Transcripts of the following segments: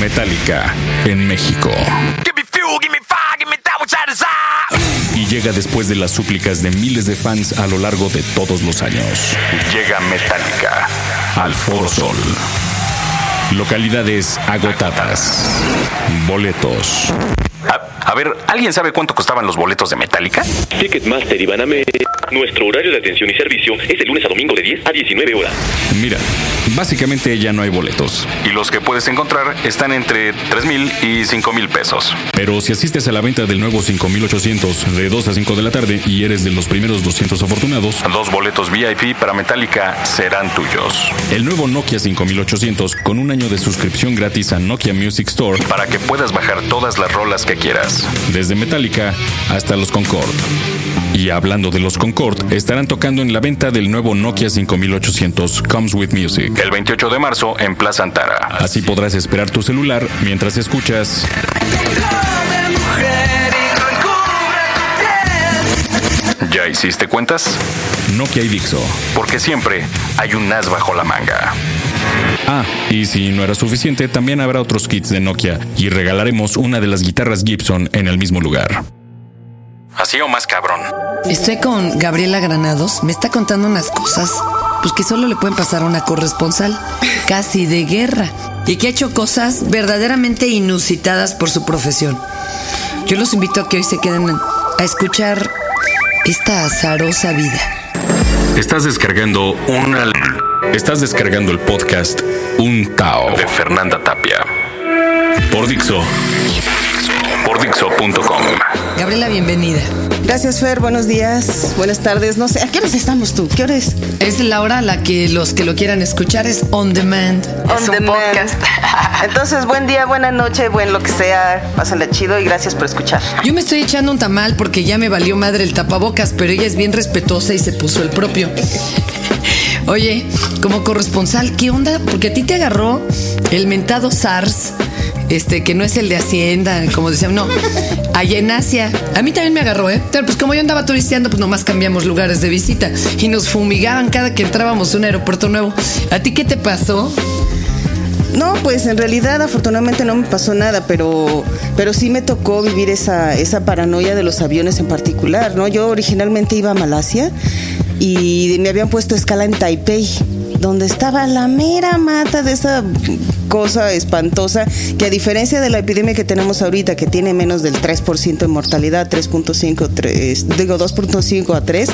Metallica en México. Y llega después de las súplicas de miles de fans a lo largo de todos los años. Llega Metallica al Foro Sol. Localidades agotadas. Boletos. A, a ver, ¿alguien sabe cuánto costaban los boletos de Metallica? Ticketmaster y Banamex. Nuestro horario de atención y servicio es de lunes a domingo de 10 a 19 horas. Mira, básicamente ya no hay boletos. Y los que puedes encontrar están entre 3 mil y 5 mil pesos. Pero si asistes a la venta del nuevo 5800 de 2 a 5 de la tarde y eres de los primeros 200 afortunados, Dos boletos VIP para Metallica serán tuyos. el nuevo Nokia 5800 con un año de suscripción gratis a Nokia Music Store Para que puedas bajar todas las rolas que quieras. desde Metallica hasta los Concord. Y hablando de los Concord, estarán tocando en la venta del nuevo Nokia 5800 Comes with Music. El 28 de marzo en Plaza Antara. Así podrás esperar tu celular mientras escuchas ¿Ya hiciste cuentas? Nokia y Dixo. Porque siempre hay un as bajo la manga. Ah, y si no era suficiente, también habrá otros kits de Nokia y regalaremos una de las guitarras Gibson en el mismo lugar. Así o más cabrón. Estoy con Gabriela Granados. Me está contando unas cosas pues que solo le pueden pasar a una corresponsal, casi de guerra, y que ha hecho cosas verdaderamente inusitadas por su profesión. Yo los invito a que hoy se queden a escuchar esta azarosa vida. Estás descargando una... Estás descargando el podcast Un Tao De Fernanda Tapia. por Dixo. Por Dixo.com. Gabriela, bienvenida. Gracias, Fer. Buenos días, buenas tardes. No sé, ¿a qué horas estamos tú? ¿Qué hora es? Es la hora a la que los que lo quieran escuchar es on demand. es un demand. podcast. Entonces, buen día, buena noche, buen lo que sea. Pásenla chido y gracias por escuchar. Yo me estoy echando un tamal porque ya me valió madre el tapabocas, pero ella es bien respetuosa y se puso el propio. Oye, como corresponsal, ¿qué onda? Porque a ti te agarró el mentado SARS, este, que no es el de Hacienda, como decían, no, allá en Asia. A mí también me agarró, ¿eh? Pero pues como yo andaba turisteando, pues nomás cambiamos lugares de visita y nos fumigaban cada que entrábamos a un aeropuerto nuevo. ¿A ti qué te pasó? No, pues en realidad afortunadamente no me pasó nada, pero, pero sí me tocó vivir esa, esa paranoia de los aviones en particular, ¿no? Yo originalmente iba a Malasia y me habían puesto escala en Taipei, donde estaba la mera mata de esa cosa espantosa que a diferencia de la epidemia que tenemos ahorita que tiene menos del 3% de mortalidad, 3.5, 3, digo 2.5 a 3,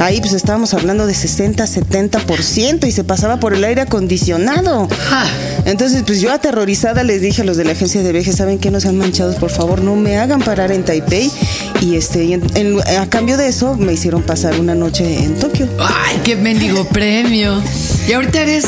ahí pues estábamos hablando de 60, 70% y se pasaba por el aire acondicionado. Entonces, pues yo aterrorizada les dije a los de la agencia de viajes, ¿saben qué? No sean manchados, por favor, no me hagan parar en Taipei. Y este, y en- en- a cambio de eso, me hicieron pasar una noche en Tokio. ¡Ay, qué mendigo premio! Y ahorita eres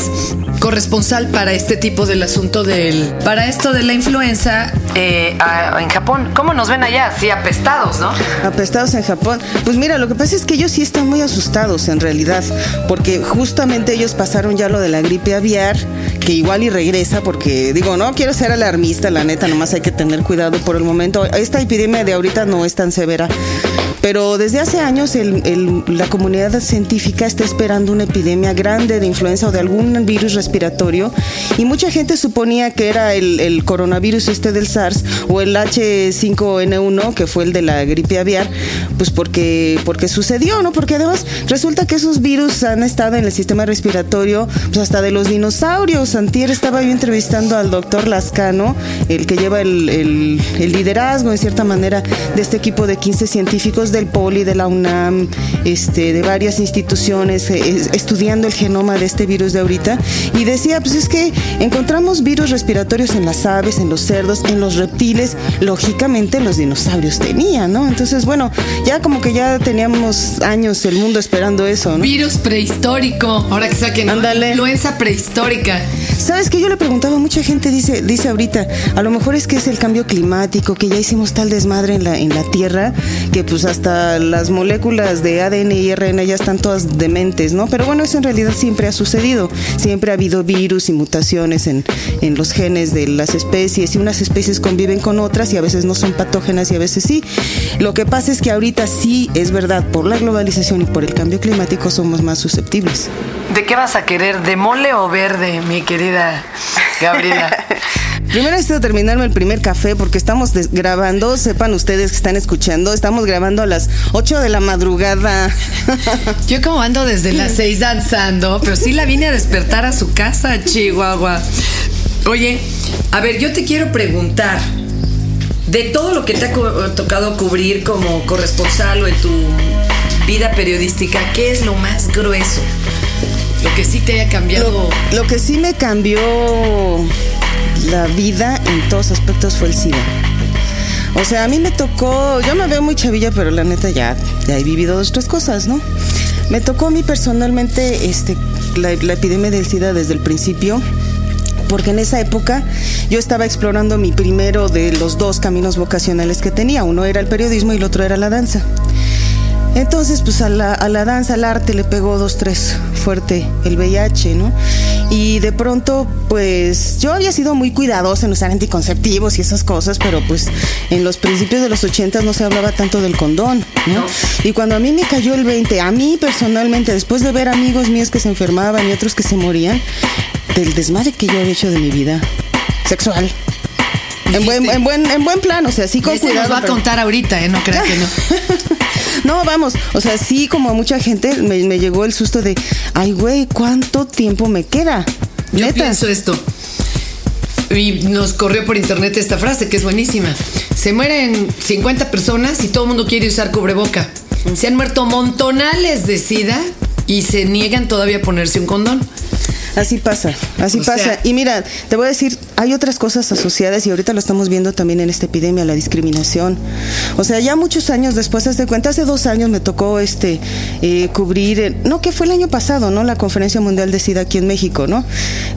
corresponsal para este tipo del asunto del. Para esto de la influenza eh, a- en Japón. ¿Cómo nos ven allá? Sí, apestados, ¿no? Apestados en Japón. Pues mira, lo que pasa es que ellos sí están muy asustados en realidad, porque justamente ellos pasaron ya lo de la gripe aviar, que igual y regresa, porque digo, no quiero ser alarmista, la neta, nomás hay que tener cuidado por el momento. Esta epidemia de ahorita no es tan severa. Pero desde hace años la comunidad científica está esperando una epidemia grande de influenza o de algún virus respiratorio y mucha gente suponía que era el coronavirus este del SARS o el H5N1 que fue el de la gripe aviar, pues porque, porque sucedió, ¿no? Porque además resulta que esos virus han estado en el sistema respiratorio pues hasta de los dinosaurios. Antier estaba yo entrevistando al doctor Lascano, el que lleva el, liderazgo en cierta manera de este equipo de 15 científicos del POLI, de la UNAM, este, de varias instituciones, eh, es- estudiando el genoma de este virus de ahorita. Y decía, pues es que encontramos virus respiratorios en las aves, en los cerdos, en los reptiles. Lógicamente los dinosaurios tenían, ¿no? Entonces, bueno, ya como que ya teníamos años el mundo esperando eso, ¿no? Virus prehistórico. Ahora que saquen. Ándale. influenza prehistórica. ¿Sabes qué? Yo le preguntaba, mucha gente dice, dice ahorita, a lo mejor es que es el cambio climático, que ya hicimos tal desmadre en la, en la Tierra, que pues hasta las moléculas de ADN y RNA ya están todas dementes, ¿no? Pero bueno, eso en realidad siempre ha sucedido. Siempre ha habido virus y mutaciones en, en los genes de las especies y unas especies conviven con otras y a veces no son patógenas y a veces sí. Lo que pasa es que ahorita sí es verdad, por la globalización y por el cambio climático somos más susceptibles. ¿De qué vas a querer? ¿De mole o verde, mi querida Gabriela? Primero necesito terminarme el primer café porque estamos grabando, sepan ustedes que están escuchando, estamos grabando a las 8 de la madrugada. Yo como ando desde las seis danzando, pero sí la vine a despertar a su casa, Chihuahua. Oye, a ver, yo te quiero preguntar, de todo lo que te ha tocado cubrir como corresponsal o en tu vida periodística, ¿qué es lo más grueso? Lo que sí te haya cambiado. Lo que sí me cambió la vida en todos aspectos fue el SIDA. O sea, a mí me tocó, yo me veo muy chavilla, pero la neta ya, ya he vivido dos, tres cosas, ¿no? Me tocó a mí personalmente este, la, la epidemia del SIDA desde el principio, porque en esa época yo estaba explorando mi primero de los dos caminos vocacionales que tenía. Uno era el periodismo y el otro era la danza. Entonces, pues a la, a la danza, al arte le pegó dos, tres fuerte el VIH, ¿no? Y de pronto, pues yo había sido muy cuidadosa en usar anticonceptivos y esas cosas, pero pues en los principios de los ochentas no se hablaba tanto del condón, ¿no? Y cuando a mí me cayó el 20, a mí personalmente, después de ver amigos míos que se enfermaban y otros que se morían, del desmadre que yo había hecho de mi vida sexual. En buen, en buen, en buen plan, o sea, sí con Ese cuidado. nos va a pero- contar ahorita, ¿eh? No crean que no. no, vamos, o sea, sí, como a mucha gente me, me llegó el susto de, ay, güey, ¿cuánto tiempo me queda? Yo Neta. pienso esto. Y nos corrió por internet esta frase que es buenísima. Se mueren 50 personas y todo el mundo quiere usar cubreboca. Se han muerto montonales de sida y se niegan todavía a ponerse un condón. Así pasa, así O pasa. sea- y mira, te voy a decir, hay otras cosas asociadas y ahorita lo estamos viendo también en esta epidemia, la discriminación. O sea, ya muchos años después, de cuenta, hace dos años me tocó este eh, cubrir, eh, no, que fue el año pasado, ¿no? La Conferencia Mundial de SIDA aquí en México, ¿no?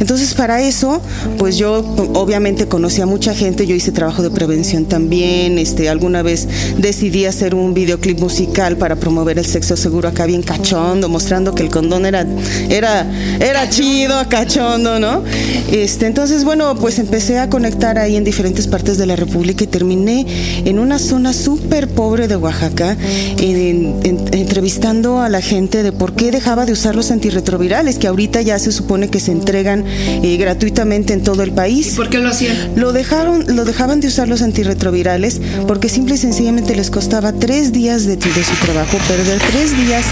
Entonces, para eso, pues yo obviamente conocí a mucha gente, yo hice trabajo de prevención también, este, alguna vez decidí hacer un videoclip musical para promover el sexo seguro acá bien cachondo, mostrando que el condón era, era, era chido, cachondo, ¿no? Este, entonces, bueno, pues empecé a conectar ahí en diferentes partes de la República y terminé en una zona súper pobre de Oaxaca, en- en- entrevistando a la gente de por qué dejaba de usar los antirretrovirales, que ahorita ya se supone que se entregan eh, gratuitamente en todo el país. ¿Por qué lo hacían? Lo dejaron, lo dejaban de usar los antirretrovirales porque simple y sencillamente les costaba tres días de, de su trabajo, perder tres días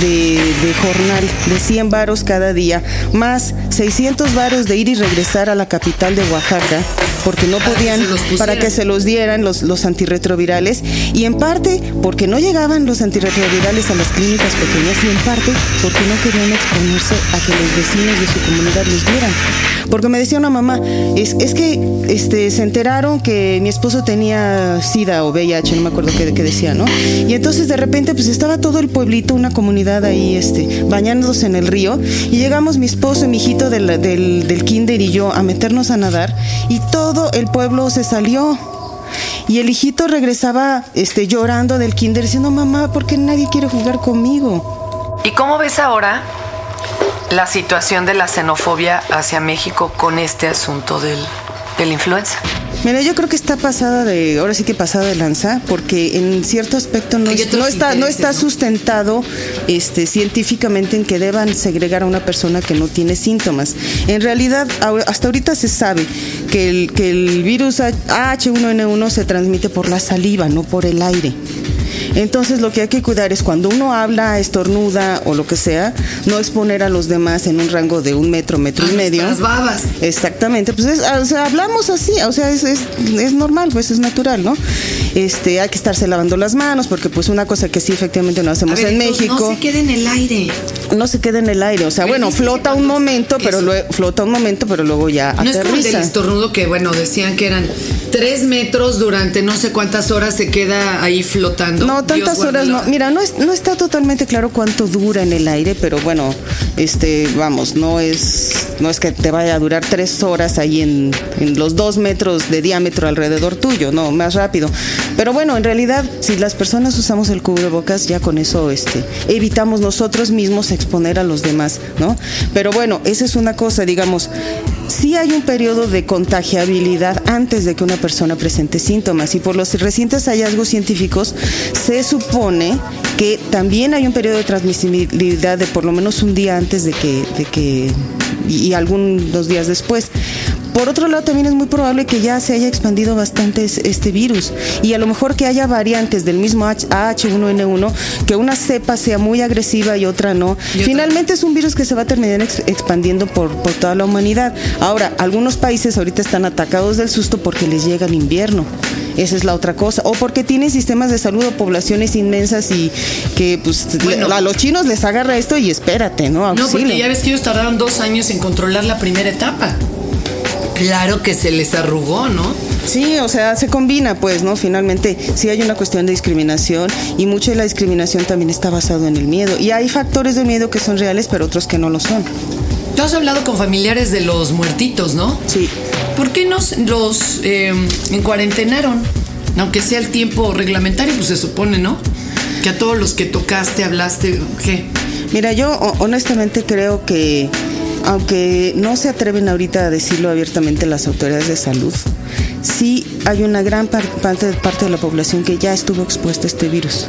de, de jornal, de 100 varos cada día, más 600 varos de ir y regresar a la capital de Oaxaca, porque no Para que podían, se los para que se los dieran los, los antirretrovirales, y en parte porque no llegaban los antirretrovirales a las clínicas pequeñas, y en parte porque no querían exponerse a que los vecinos de su comunidad los vieran. Porque me decía una mamá, es, es que este, se enteraron que mi esposo tenía SIDA o VIH, no me acuerdo qué, qué decía, ¿no? Y entonces de repente pues estaba todo el pueblito, una comunidad ahí este, bañándose en el río y llegamos mi esposo y mi hijito del, del, del kinder y yo a meternos a nadar y todo el pueblo se salió. Y el hijito regresaba este, llorando del kinder diciendo, mamá, ¿por qué nadie quiere jugar conmigo? ¿Y cómo ves ahora la situación de la xenofobia hacia México con este asunto del, de la influenza? Mira, yo creo que está pasada de, ahora sí que pasada de lanza, porque en cierto aspecto no, es- está, no está sustentado este, científicamente en que deban segregar a una persona que no tiene síntomas. En realidad, hasta ahorita se sabe que el, que el virus H1N1 se transmite por la saliva, no por el aire. Entonces lo que hay que cuidar es cuando uno habla, estornuda o lo que sea, no exponer a los demás en un rango de un metro, metro y medio. Las babas. Exactamente, pues es- o sea, hablamos así, o sea, es, es, es normal, pues es natural, ¿no? Este, hay que estarse lavando las manos, porque pues una cosa que sí efectivamente no A hacemos ver, en entonces, México, No se quede en el aire. no se queda en el aire, o sea, bueno, flota un momento, pero luego, flota un momento, pero luego ya No es como el del estornudo que, bueno, decían que eran tres metros durante no sé cuántas horas se queda ahí flotando. No, tantas horas no. Mira, no, es, no está totalmente claro cuánto dura en el aire, pero bueno, este, vamos, no es, no es que te vaya a durar tres horas ahí en, en los dos metros de diámetro alrededor tuyo, no, más rápido. Pero bueno, en realidad, si las personas usamos el cubrebocas, ya con eso, este, evitamos nosotros mismos exponer a los demás, ¿no? Pero bueno, esa es una cosa, digamos. Sí hay un periodo de contagiabilidad antes de que una persona presente síntomas y por los recientes hallazgos científicos se supone que también hay un periodo de transmisibilidad de por lo menos un día antes de que, de que y algunos días después. Por otro lado, también es muy probable que ya se haya expandido bastante este virus y a lo mejor que haya variantes del mismo H1N1, que una cepa sea muy agresiva y otra no. Finalmente es un virus que se va a terminar expandiendo por, por toda la humanidad. Ahora, algunos países ahorita están atacados del susto porque les llega el invierno. Esa es la otra cosa. O porque tienen sistemas de salud o poblaciones inmensas y que pues a los chinos les agarra esto y espérate, ¿no? No, porque ya ves que ellos tardaron dos años en controlar la primera etapa. Claro que se les arrugó, ¿no? Sí, o sea, se combina, pues, ¿no? Finalmente, sí hay una cuestión de discriminación y mucha de la discriminación también está basado en el miedo. Y hay factores de miedo que son reales, pero otros que no lo son. Tú has hablado con familiares de los muertitos, ¿no? Sí. ¿Por qué nos los eh, encuarentenaron? Aunque sea el tiempo reglamentario, pues se supone, ¿no? Que a todos los que tocaste, hablaste, ¿qué? Mira, yo honestamente creo que aunque no se atreven ahorita a decirlo abiertamente las autoridades de salud, sí hay una gran parte, de la población que ya estuvo expuesta a este virus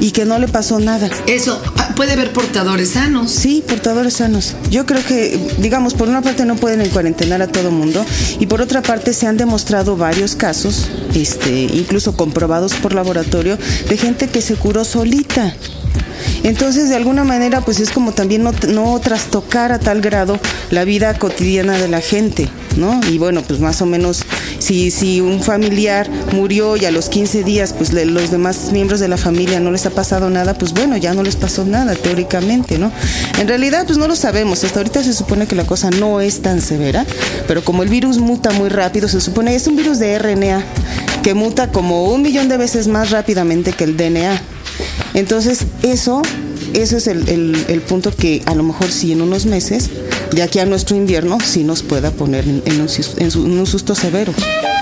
y que no le pasó nada. Eso, ah, puede haber portadores sanos. Sí, portadores sanos. Yo creo que, digamos, por una parte no pueden encuarentenar a todo mundo y por otra parte se han demostrado varios casos, este, incluso comprobados por laboratorio, de gente que se curó solita. Entonces, de alguna manera, pues es como también no, no trastocar a tal grado la vida cotidiana de la gente, ¿no? Y bueno, pues más o menos, si, si un familiar murió y a los 15 días, pues los demás miembros de la familia no les ha pasado nada, pues bueno, ya no les pasó nada, teóricamente, ¿no? En realidad, pues no lo sabemos. Hasta ahorita se supone que la cosa no es tan severa, pero como el virus muta muy rápido, se supone, es un virus de RNA que muta como un millón de veces más rápidamente que el DNA. Entonces, eso, eso es el, punto que a lo mejor sí en unos meses, de aquí a nuestro invierno, sí nos pueda poner en, un, susto severo.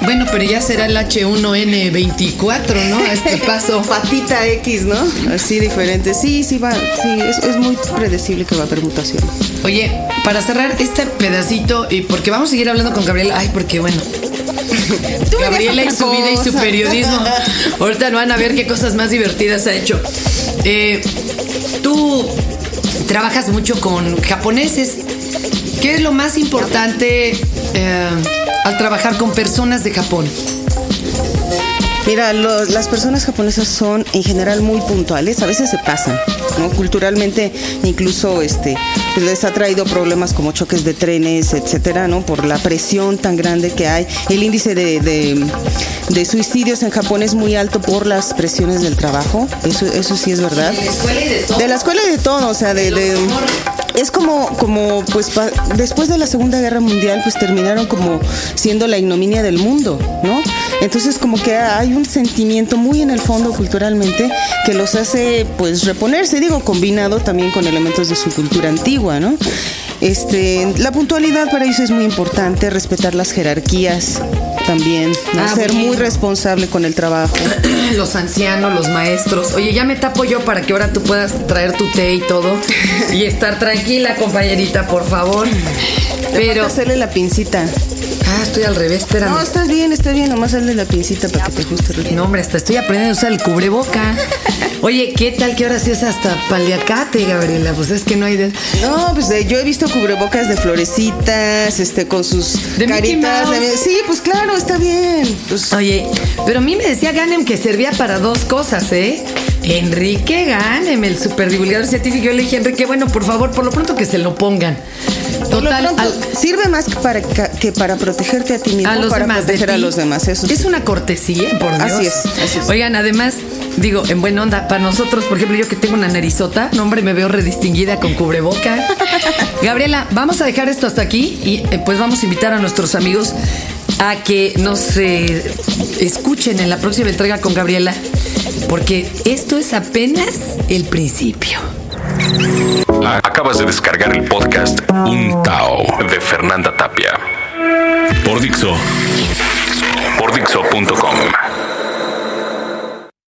Bueno, pero ya será el H1N24, ¿no? A este paso. Patita X, ¿no? Así diferente. Sí, sí va, sí, es, es, muy predecible que va a haber mutación. Oye, para cerrar este pedacito, y porque vamos a seguir hablando con Gabriel, ay, porque bueno, Gabriela y su vida y su periodismo. Ahorita no van a ver qué cosas más divertidas ha hecho. Eh, tú trabajas mucho con japoneses. ¿Qué es lo más importante eh, al trabajar con personas de Japón? Mira, las personas japonesas son en general muy puntuales, a veces se pasan, ¿no? Culturalmente incluso este pues, les ha traído problemas como choques de trenes, etcétera, ¿no? Por la presión tan grande que hay. El índice de, de, suicidios en Japón es muy alto por las presiones del trabajo, eso, eso sí es verdad. De la escuela y de todo. De la escuela y de todo, o sea, de, de es como, como pues después de la Segunda Guerra Mundial, pues terminaron como siendo la ignominia del mundo, ¿no? Entonces como que hay un sentimiento muy en el fondo culturalmente que los hace pues reponerse, digo, combinado también con elementos de su cultura antigua, ¿no? Este, la puntualidad para ellos es muy importante, respetar las jerarquías también, ah, ser muy responsable con el trabajo. Los ancianos, los maestros. Oye, ya me tapo yo para que ahora tú puedas traer tu té y todo y estar tranquila, compañerita, por favor. Pero hacerle la pincita. Ah, estoy al revés, espérame. No, estás bien, está bien, nomás hazle la pincita para que te ajuste. No, hombre, hasta estoy aprendiendo a usar el cubreboca. Oye, ¿qué tal que ahora sí es hasta paliacate, Gabriela? Pues es que no hay de... No, pues eh, yo he visto cubrebocas de florecitas, este, con sus caritas. Sí, pues claro, está bien. Pues Oye, pero a mí me decía Ganem que servía para dos cosas, ¿eh? Enrique Ganem, el superdivulgador científico. Yo le dije, Enrique, bueno, por favor, por lo pronto que se lo pongan. Total, sirve más que para, que para protegerte a ti mismo, a los para demás, proteger a los demás. Eso es una cortesía, por Dios. Así es, así es. Oigan, además, digo, en buena onda, para nosotros, por ejemplo, yo que tengo una narizota, no, hombre, me veo redistinguida con cubreboca. Gabriela, vamos a dejar esto hasta aquí y eh, pues vamos a invitar a nuestros amigos a que nos eh, escuchen en la próxima entrega con Gabriela, porque esto es apenas el principio. Acabas de descargar el podcast Un Tao de Fernanda Tapia. Por Dixo. Por Dixo.com.